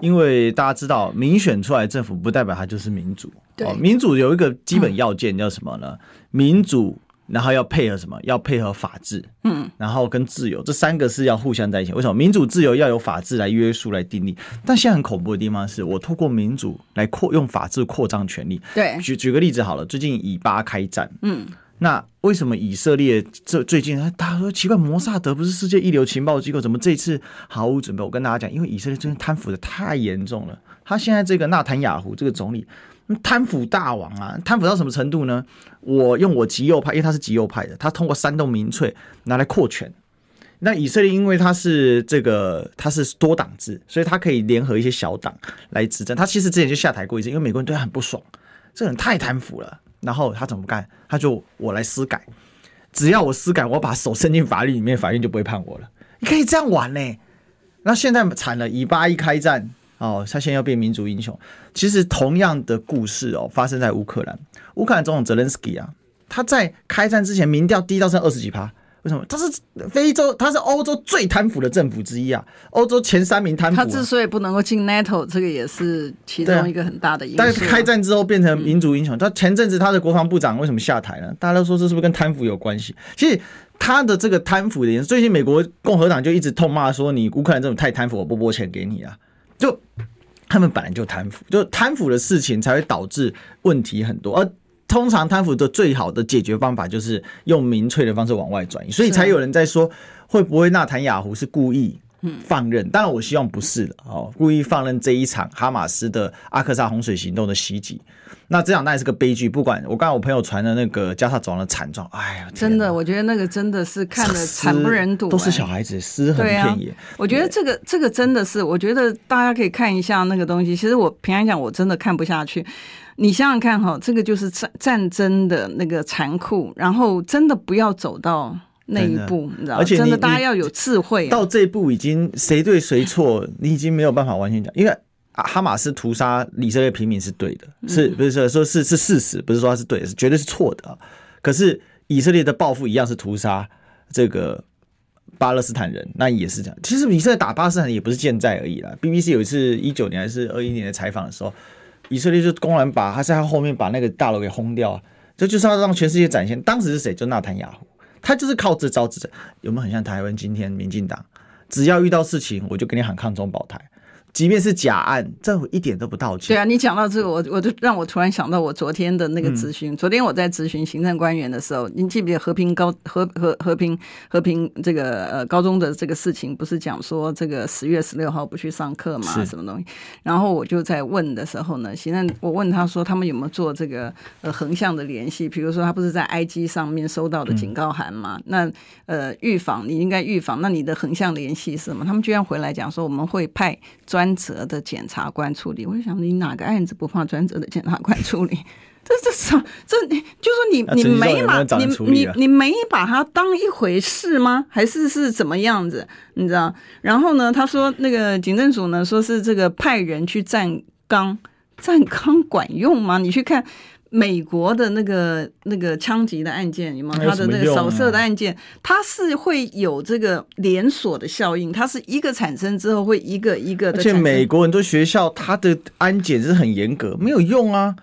因为大家知道，民选出来政府不代表它就是民主。对，民主有一个基本要件叫什么呢？民主。然后要配合什么？要配合法治，嗯，然后跟自由，这三个是要互相在一起。为什么？民主自由要有法治来约束、来定义。但现在很恐怖的地方是，我透过民主来扩用法治扩张权力。对，举举个例子好了，最近以巴开战，嗯，那为什么以色列这最近他他说奇怪，摩萨德不是世界一流情报机构，怎么这次毫无准备？我跟大家讲，因为以色列最近贪腐的太严重了。他现在这个纳坦雅胡这个总理。贪腐大王啊！贪腐到什么程度呢？我用我极右派，因为他是极右派的，他通过煽动民粹拿来扩权。那以色列因为他是这个他是多党制，所以他可以联合一些小党来执政。他其实之前就下台过一次，因为美国人对他很不爽，这个人太贪腐了。然后他怎么干？他就我来司改，只要我司改，我把手伸进法律里面，法院就不会判我了。你可以这样玩呢？那现在惨了，以巴一开战。哦，他现在要变民族英雄。其实同样的故事哦，发生在乌克兰。乌克兰总统泽连斯基啊，他在开战之前民调低到剩二十几趴。为什么？他是非洲，他是欧洲最贪腐的政府之一啊，欧洲前三名贪腐。他之所以不能够进 NATO，这个也是其中一个很大的因素。但是开战之后变成民族英雄。他前阵子他的国防部长为什么下台呢？大家都说这是不是跟贪腐有关系？其实他的这个贪腐的原因，最近美国共和党就一直痛骂说，你乌克兰这种太贪腐，我不拨钱给你啊！就他们本来就贪腐，就贪腐的事情才会导致问题很多。而通常贪腐的最好的解决方法就是用民粹的方式往外转移，所以才有人在说，会不会纳坦雅胡是故意放任？当然，我希望不是的哦，故意放任这一场哈马斯的阿克萨洪水行动的袭击。那这样那也是个悲剧。不管我刚才我朋友传的那个加沙走廊的惨状，哎呀，真的，我觉得那个真的是看的惨不忍睹，欸，都是小孩子尸横遍野。我觉得这个这个真的是，我觉得大家可以看一下那个东西。其实我平常讲，我真的看不下去。你想想看哈，这个就是战战争的那个残酷，然后真的不要走到那一步，你知道？而且真的大家要有智慧，啊。到这一步已经谁对谁错，你已经没有办法完全讲，因为。哈马斯屠杀以色列平民是对的，是不是说说是是事实？不是说他是对的，是绝对是错的。可是以色列的报复一样是屠杀这个巴勒斯坦人，那也是这样。其实以色列打巴勒斯坦也不是现在而已啦。BBC 有一次一九年还是二一年的采访的时候，以色列就公然把他在他后面把那个大楼给轰掉啊，这就是要让全世界展现当时是谁？就纳坦雅胡，他就是靠这招子。有没有很像台湾今天民进党？只要遇到事情，我就跟你喊抗中保台。即便是假案，政府一点都不道歉。对啊，你讲到这个，我我就让我突然想到我昨天的那个咨询。嗯、昨天我在咨询行政官员的时候，你记不记得和平高和和和平和平这个呃高中的这个事情，不是讲说这个十月十六号不去上课吗？什么东西？然后我就在问的时候呢，行政我问他说，他们有没有做这个呃横向的联系？比如说他不是在 IG 上面收到的警告函吗？嗯、那呃预防你应该预防，那你的横向联系是什么？他们居然回来讲说，我们会派专。专责的检察官处理，我就想你哪个案子不怕专责的检察官处理？[LAUGHS] 这这啥这？就说你你没把你你你没把他当一回事吗？还是是怎么样子？你知道？然后呢？他说那个警政署呢，说是这个派人去站岗，站岗管用吗？你去看。美国的那个那个枪击的案件，有没有他的那个扫射的案件？它是会有这个连锁的效应，它是一个产生之后会一个一个的。而且美国很多学校，它的安检是很严格，没有用啊，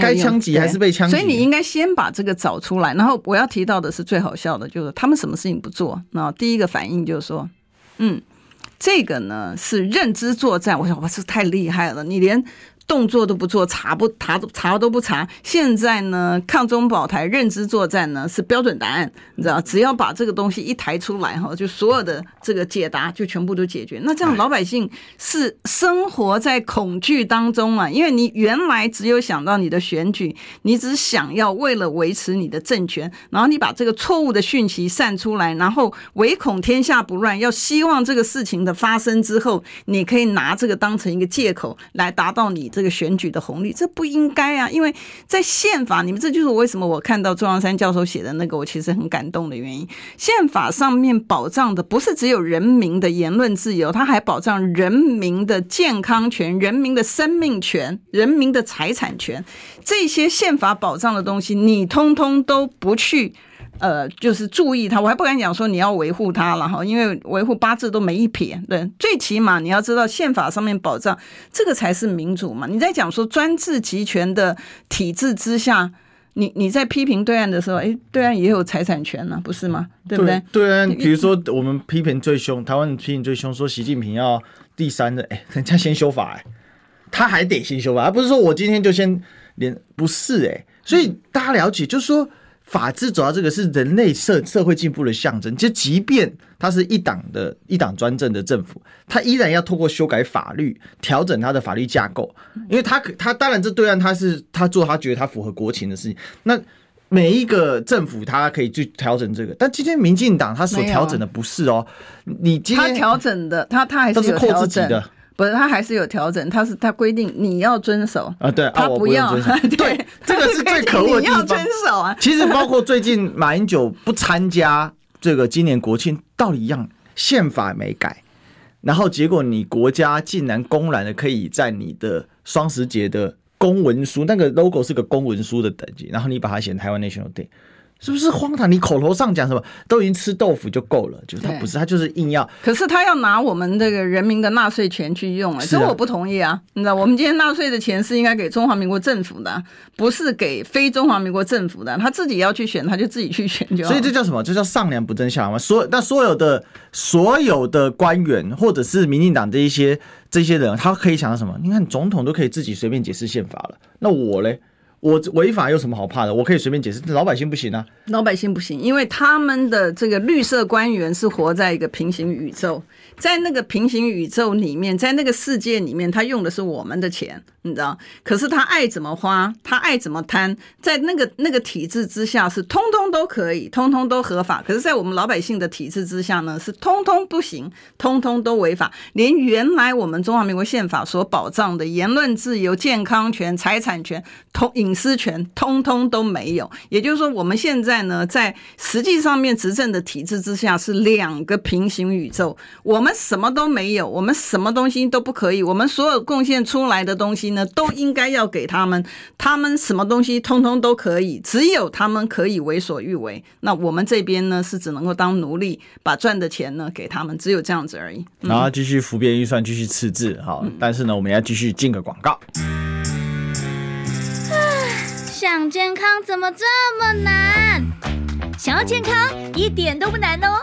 该枪击还是被枪击。所以你应该先把这个找出来。然后我要提到的是最好笑的，就是他们什么事情不做，那第一个反应就是说，嗯，这个呢是认知作战。我想哇，这太厉害了，你连。动作都不做，查不查都查都不查。现在呢，抗中保台认知作战呢是标准答案，你知道，只要把这个东西一抬出来哈，就所有的这个解答就全部都解决。那这样老百姓是生活在恐惧当中啊，因为你原来只有想到你的选举，你只想要为了维持你的政权，然后你把这个错误的讯息散出来，然后唯恐天下不乱，要希望这个事情的发生之后，你可以拿这个当成一个借口来达到你。这个选举的红利，这不应该啊！因为在宪法，你们这就是为什么我看到钟阳山教授写的那个，我其实很感动的原因。宪法上面保障的不是只有人民的言论自由，它还保障人民的健康权、人民的生命权、人民的财产权。这些宪法保障的东西，你通通都不去。呃，就是注意他，我还不敢讲说你要维护他了哈，因为维护八字都没一撇。对，最起码你要知道宪法上面保障这个才是民主嘛。你在讲说专制集权的体制之下，你你在批评对岸的时候，哎，对岸也有财产权呢，不是吗？对不对？对岸，比如说我们批评最凶，台湾批评最凶，说习近平要第三的，哎，人家先修法，哎，他还得先修法，而不是说我今天就先连，不是哎，所以大家了解，就是说。法治走到这个是人类社社会进步的象征，就即便他是一党的一党专政的政府，他依然要透过修改法律调整他的法律架构，因为他他当然这对岸他是他做他觉得他符合国情的事情，那每一个政府他可以去调整这个，但今天民进党他所调整的不是哦，你今天他调整的他他还是有调整。的。不是，他还是有调整。他是他规定你要遵守啊，对，他不要。[LAUGHS] 对，这个是最可恶的地方。你要遵守啊。其实包括最近马英九不参加这个今年国庆，道理一样，宪法没改，然后结果你国家竟然公然的可以在你的双十节的公文书，那个 logo 是个公文书的等级，然后你把它写台湾 National Day。是不是荒唐？你口头上讲什么都已经吃豆腐就够了，就是他不是，他就是硬要。可是他要拿我们这个人民的纳税钱去用，哎，这我不同意啊！你知道，我们今天纳税的钱是应该给中华民国政府的，不是给非中华民国政府的。他自己要去选，他就自己去选就好。所以这叫什么？这叫上梁不正下梁歪。所那所有的所有的官员或者是民进党这一些这些人，他可以想到什么？你看总统都可以自己随便解释宪法了，那我嘞？我违法有什么好怕的？我可以随便解释，老百姓不行啊！老百姓不行，因为他们的这个绿色官员是活在一个平行宇宙。在那个平行宇宙里面，在那个世界里面，他用的是我们的钱，你知道？可是他爱怎么花，他爱怎么贪，在那个那个体制之下是通通都可以，通通都合法。可是，在我们老百姓的体制之下呢，是通通不行，通通都违法。连原来我们中华民国宪法所保障的言论自由、健康权、财产权、通隐私权，通通都没有。也就是说，我们现在呢，在实际上面执政的体制之下是两个平行宇宙，我们。什么都没有，我们什么东西都不可以。我们所有贡献出来的东西呢，都应该要给他们。他们什么东西通通都可以，只有他们可以为所欲为。那我们这边呢，是只能够当奴隶，把赚的钱呢给他们，只有这样子而已。然后继续扶编预算，继续赤字。好，但是呢，我们要继续进个广告。想健康怎么这么难？想要健康一点都不难哦。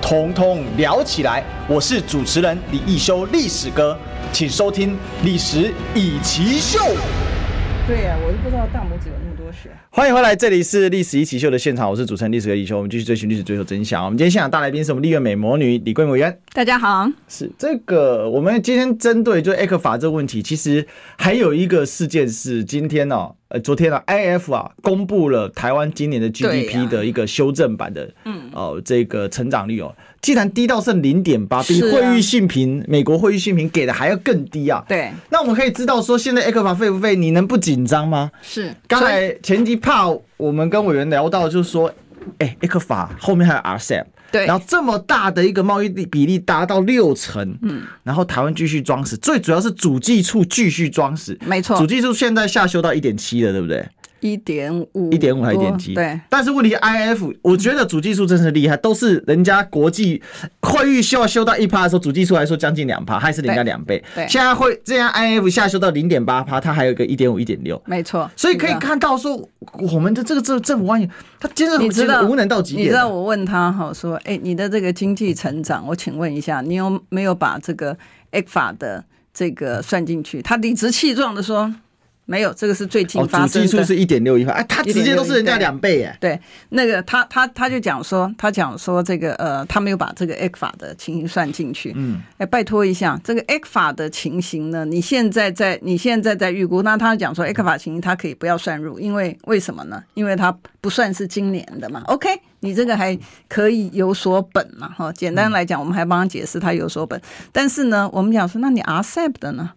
通通聊起来！我是主持人李一修，历史哥，请收听《历史易起秀》。对呀、啊，我都不知道大拇指有那么多血。欢迎回来，这里是《历史一起秀》的现场，我是主持人历史哥易修。我们继续追寻历史，追求真相。我们今天现场大来宾是我们丽苑美魔女李桂委员。大家好，是这个。我们今天针对就 ECFA 这个问题，其实还有一个事件是今天哦。呃，昨天啊，IF 啊公布了台湾今年的 GDP 的一个修正版的，嗯、啊，哦，这个成长率哦，竟然低到剩零点八，比会议信评、美国会议信评给的还要更低啊。对，那我们可以知道说，现在 ECFA 废不废？你能不紧张吗？是。刚才前几怕我们跟委员聊到，就是说，哎，ECFA 后面还有 RCEP。对，然后这么大的一个贸易比例达到六成，嗯，然后台湾继续装死，最主要是主计处继续装死，没错，主计处现在下修到一点七了，对不对？一点五，一点五还一点七，对。但是问题，IF，我觉得主技术真是厉害，都是人家国际惠誉修要修到一趴的时候，主技术来说将近两趴，还是人家两倍。对，现在会这样，IF 下修到零点八趴，它还有一个一点五、一点六，没错。所以可以看到说，我们的这个这政府官员，他真的你知道无能到极点。你知道我问他哈说，哎、欸，你的这个经济成长，我请问一下，你有没有把这个 ECFA 的这个算进去？他理直气壮的说。没有，这个是最近发生的。基数是一点六一块，哎，他直接都是人家两倍哎。对，那个他他他就讲说，他讲说这个呃，他没有把这个 ECFA 的情形算进去。嗯，哎，拜托一下，这个 ECFA 的情形呢，你现在在你现在在预估，那他讲说 ECFA 情形他可以不要算入，因为为什么呢？因为它不算是今年的嘛。OK，你这个还可以有所本嘛？哈，简单来讲，我们还帮他解释他有所本。但是呢，我们讲说，那你 RCEP 的呢？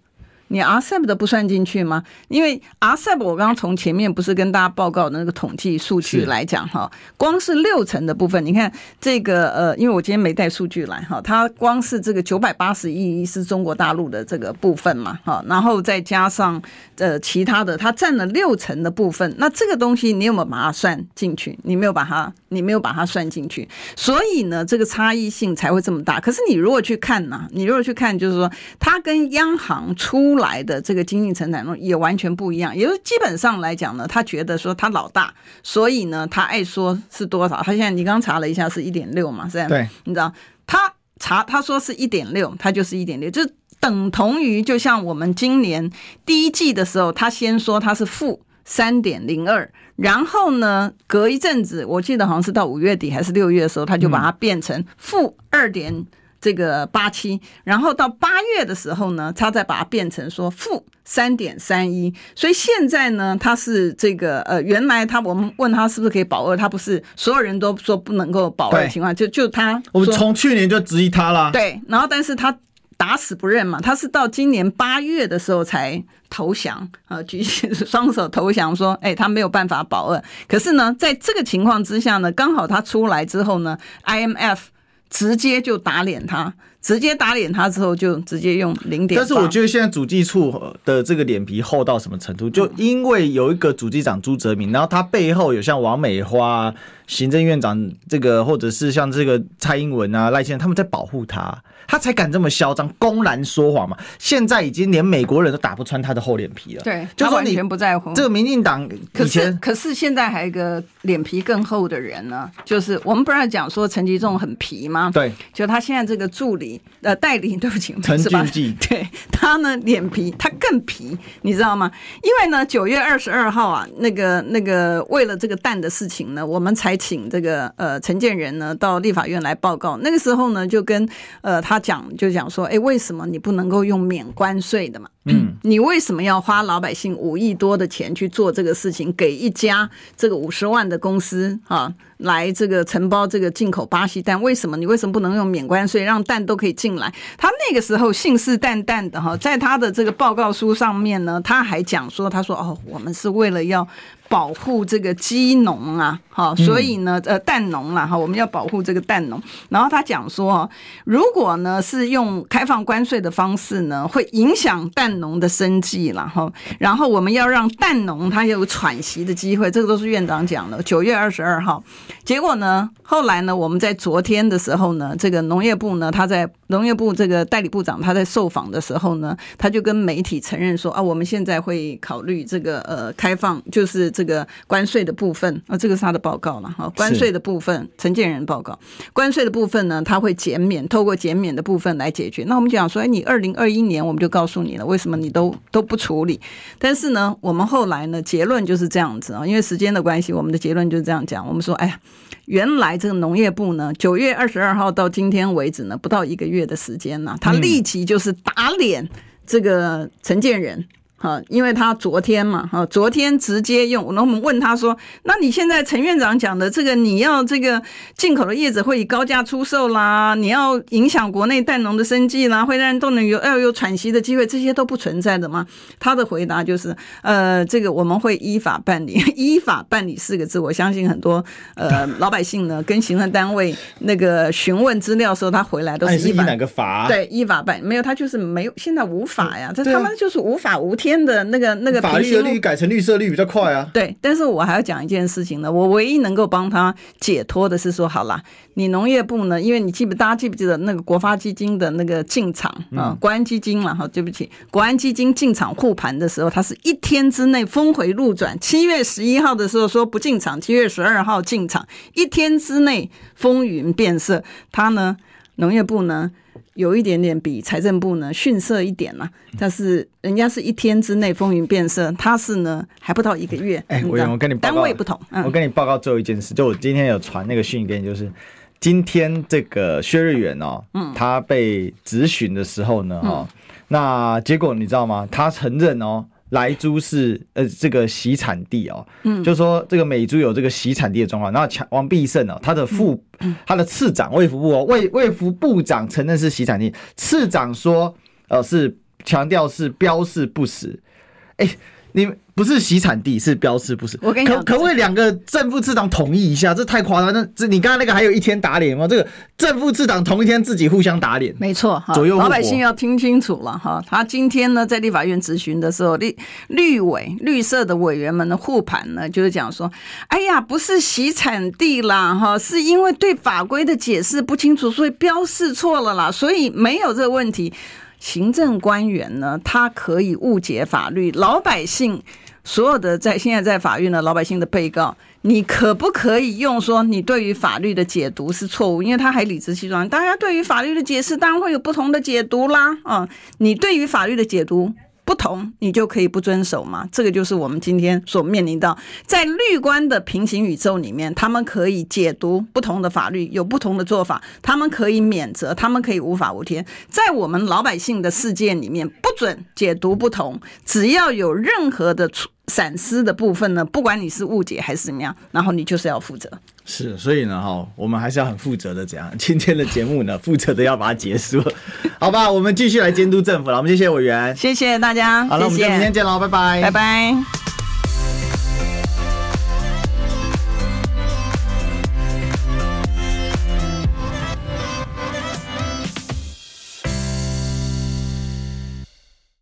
你 RCEP 的不算进去吗？因为 RCEP 我刚刚从前面不是跟大家报告的那个统计数据来讲哈，光是六成的部分，你看这个呃，因为我今天没带数据来哈，它光是这个九百八十亿是中国大陆的这个部分嘛哈，然后再加上呃其他的，它占了六成的部分，那这个东西你有没有把它算进去？你没有把它，你没有把它算进去，所以呢，这个差异性才会这么大。可是你如果去看呢，你如果去看，就是说它跟央行出来的这个经济成长中也完全不一样，也就是基本上来讲呢，他觉得说他老大，所以呢，他爱说是多少。他现在你刚查了一下是一点六嘛，是吧？对，你知道他查他说是一点六，他就是一点六，就等同于就像我们今年第一季的时候，他先说他是负三点零二，然后呢，隔一阵子，我记得好像是到五月底还是六月的时候，他就把它变成负二点。这个八七，然后到八月的时候呢，他再把它变成说负三点三一，所以现在呢，他是这个呃，原来他我们问他是不是可以保二，他不是所有人都说不能够保二的情况，就就他，我们从去年就质疑他了，对，然后但是他打死不认嘛，他是到今年八月的时候才投降啊，举起双手投降说，哎，他没有办法保二，可是呢，在这个情况之下呢，刚好他出来之后呢，IMF。直接就打脸他，直接打脸他之后就直接用零点。但是我觉得现在主计处的这个脸皮厚到什么程度？就因为有一个主计长朱泽民，然后他背后有像王美花、行政院长这个，或者是像这个蔡英文啊、赖清德他们在保护他。他才敢这么嚣张，公然说谎嘛！现在已经连美国人都打不穿他的厚脸皮了。对，就说你完全不在乎这个民进党。可是，可是现在还有一个脸皮更厚的人呢，就是我们不是讲说陈吉仲很皮吗？对，就他现在这个助理呃代理，对不起，陈俊记，[LAUGHS] 对他呢脸皮他更皮，你知道吗？因为呢九月二十二号啊，那个那个为了这个蛋的事情呢，我们才请这个呃陈建仁呢到立法院来报告。那个时候呢，就跟呃他。讲就讲说，哎，为什么你不能够用免关税的嘛？嗯，你为什么要花老百姓五亿多的钱去做这个事情，给一家这个五十万的公司啊，来这个承包这个进口巴西蛋？为什么你为什么不能用免关税，让蛋都可以进来？他那个时候信誓旦旦的哈，在他的这个报告书上面呢，他还讲说，他说哦，我们是为了要。保护这个鸡农啊，好，所以呢，呃，蛋农啦，哈，我们要保护这个蛋农。然后他讲说，如果呢是用开放关税的方式呢，会影响蛋农的生计了，哈。然后我们要让蛋农他有喘息的机会，这个都是院长讲的。九月二十二号，结果呢，后来呢，我们在昨天的时候呢，这个农业部呢，他在农业部这个代理部长他在受访的时候呢，他就跟媒体承认说啊，我们现在会考虑这个呃开放，就是。这个关税的部分啊，这个是他的报告了哈。关税的部分，陈建仁报告，关税的部分呢，他会减免，透过减免的部分来解决。那我们讲说，哎，你二零二一年我们就告诉你了，为什么你都都不处理？但是呢，我们后来呢，结论就是这样子啊，因为时间的关系，我们的结论就是这样讲。我们说，哎呀，原来这个农业部呢，九月二十二号到今天为止呢，不到一个月的时间呢，他立即就是打脸这个陈建仁。哈，因为他昨天嘛，哈，昨天直接用，然后我们问他说，那你现在陈院长讲的这个，你要这个进口的叶子会以高价出售啦，你要影响国内蛋农的生计啦，会让人都能有要有喘息的机会，这些都不存在的吗？他的回答就是，呃，这个我们会依法办理，[LAUGHS] 依法办理四个字，我相信很多呃老百姓呢跟行政单位那个询问资料的时候，他回来都是依法哪个法？对，依法办，没有他就是没有，现在无法呀，这他们就是无法无天。的那个那个法律的率改成绿色率比较快啊。对，但是我还要讲一件事情呢。我唯一能够帮他解脱的是说，好啦，你农业部呢，因为你记不大家记不记得那个国发基金的那个进场啊，国安基金了哈，对不起，国安基金进场护盘的时候，它是一天之内峰回路转。七月十一号的时候说不进场，七月十二号进场，一天之内风云变色。它呢，农业部呢？有一点点比财政部呢逊色一点啦，但是人家是一天之内风云变色，他是呢还不到一个月。哎，我我跟你报告单位不同，我跟你报告最后一件事，就我今天有传那个讯息给你，就是今天这个薛瑞元哦，嗯，他被质询的时候呢，哦，那结果你知道吗？他承认哦。莱猪是呃这个洗产地哦，嗯，就说这个美猪有这个洗产地的状况，然后强王必胜哦，他的副他的次长卫福部哦卫卫福部长承认是洗产地，次长说呃是强调是标示不实，哎、欸，你。不是洗产地，是标示不是。我跟你讲，可可不可以两个正副次长统一一下？这太夸张。那这你刚刚那个还有一天打脸吗？这个正副次长同一天自己互相打脸，没错哈。左右老百姓要听清楚了哈。他今天呢在立法院质询的时候，绿绿委绿色的委员们的护盘呢，就是讲说，哎呀，不是洗产地啦哈，是因为对法规的解释不清楚，所以标示错了啦，所以没有这个问题。行政官员呢，他可以误解法律，老百姓所有的在现在在法院的老百姓的被告，你可不可以用说你对于法律的解读是错误？因为他还理直气壮，大家对于法律的解释当然会有不同的解读啦啊！你对于法律的解读。不同，你就可以不遵守吗？这个就是我们今天所面临到，在律观的平行宇宙里面，他们可以解读不同的法律，有不同的做法，他们可以免责，他们可以无法无天。在我们老百姓的世界里面，不准解读不同，只要有任何的闪失的部分呢，不管你是误解还是怎么样，然后你就是要负责。是，所以呢，哈，我们还是要很负责的，这 [LAUGHS] 样今天的节目呢，负责的要把它结束，[LAUGHS] 好吧？我们继续来监督政府了。我们谢谢委员，谢谢大家。好了，我们就明天见喽，拜拜，拜拜。